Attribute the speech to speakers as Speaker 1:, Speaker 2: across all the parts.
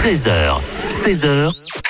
Speaker 1: 13h, 16h, 100%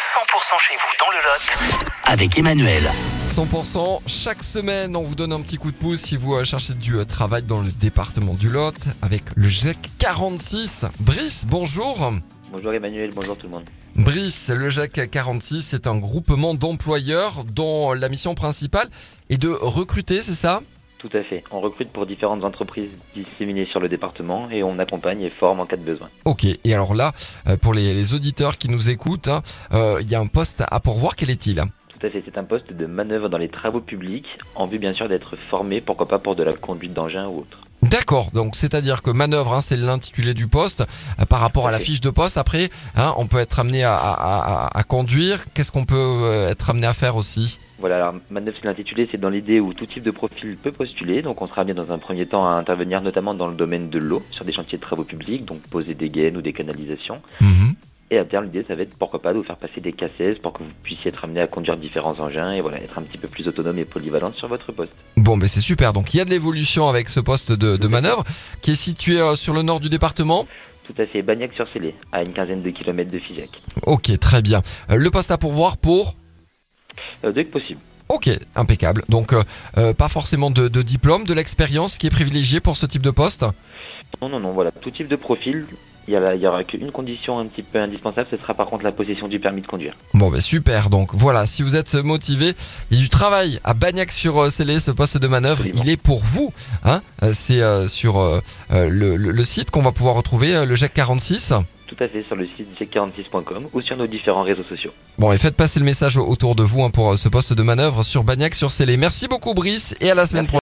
Speaker 1: chez vous dans le Lot avec Emmanuel.
Speaker 2: 100% chaque semaine, on vous donne un petit coup de pouce si vous cherchez du euh, travail dans le département du Lot avec le GEC 46. Brice, bonjour.
Speaker 3: Bonjour Emmanuel, bonjour tout le monde.
Speaker 2: Brice, le GEC 46, c'est un groupement d'employeurs dont la mission principale est de recruter, c'est ça?
Speaker 3: Tout à fait. On recrute pour différentes entreprises disséminées sur le département et on accompagne et forme en cas de besoin.
Speaker 2: Ok, et alors là, euh, pour les, les auditeurs qui nous écoutent, hein, euh, il y a un poste à pourvoir, quel est-il?
Speaker 3: Tout à fait, c'est un poste de manœuvre dans les travaux publics en vue bien sûr d'être formé, pourquoi pas pour de la conduite d'engin ou autre.
Speaker 2: D'accord, donc c'est-à-dire que manœuvre, hein, c'est l'intitulé du poste. Euh, par rapport à la fiche de poste, après, hein, on peut être amené à, à- à- à conduire. Qu'est-ce qu'on peut euh, être amené à faire aussi?
Speaker 3: Voilà, alors manœuvre c'est l'intitulé, c'est dans l'idée où tout type de profil peut postuler, donc on sera amené dans un premier temps à intervenir notamment dans le domaine de l'eau, sur des chantiers de travaux publics, donc poser des gaines ou des canalisations.
Speaker 2: Mhm.
Speaker 3: Et à terme, l'idée, ça va être pourquoi pas de vous faire passer des cassettes pour que vous puissiez être amené à conduire différents engins et voilà, être un petit peu plus autonome et polyvalente sur votre poste.
Speaker 2: Bon, ben c'est super. Donc il y a de l'évolution avec ce poste de, de manœuvre qui est situé euh, sur le nord du département.
Speaker 3: Tout à fait, Bagnac-sur-Célé, à une quinzaine de kilomètres de Figeac.
Speaker 2: Ok, très bien. Euh, le poste à pourvoir pour
Speaker 3: Euh, dès que possible.
Speaker 2: Ok, impeccable. Donc euh, pas forcément de, de diplôme, de l'expérience qui est privilégiée pour ce type de poste?
Speaker 3: Non, non, non, voilà, tout type de profil. Il y, a la- il y aura qu'une condition un petit peu indispensable, ce sera par contre la possession du permis de conduire.
Speaker 2: Bon, ben super. Donc voilà, si vous êtes motivé, il y a du travail à Bagnac-sur-Célé, ce poste de manœuvre,
Speaker 3: Absolument.
Speaker 2: il est pour vous. Hein Euh, c'est euh, sur euh, euh, le, le- le site qu'on va pouvoir retrouver, euh, le GEC 46.
Speaker 3: Tout à fait sur le site g46.com ou sur nos différents réseaux sociaux.
Speaker 2: Bon, et faites passer le message au- autour de vous hein, pour euh, ce poste de manœuvre sur Bagnac-sur-Célé. Merci beaucoup Brice et à la semaine
Speaker 3: Merci.
Speaker 2: prochaine.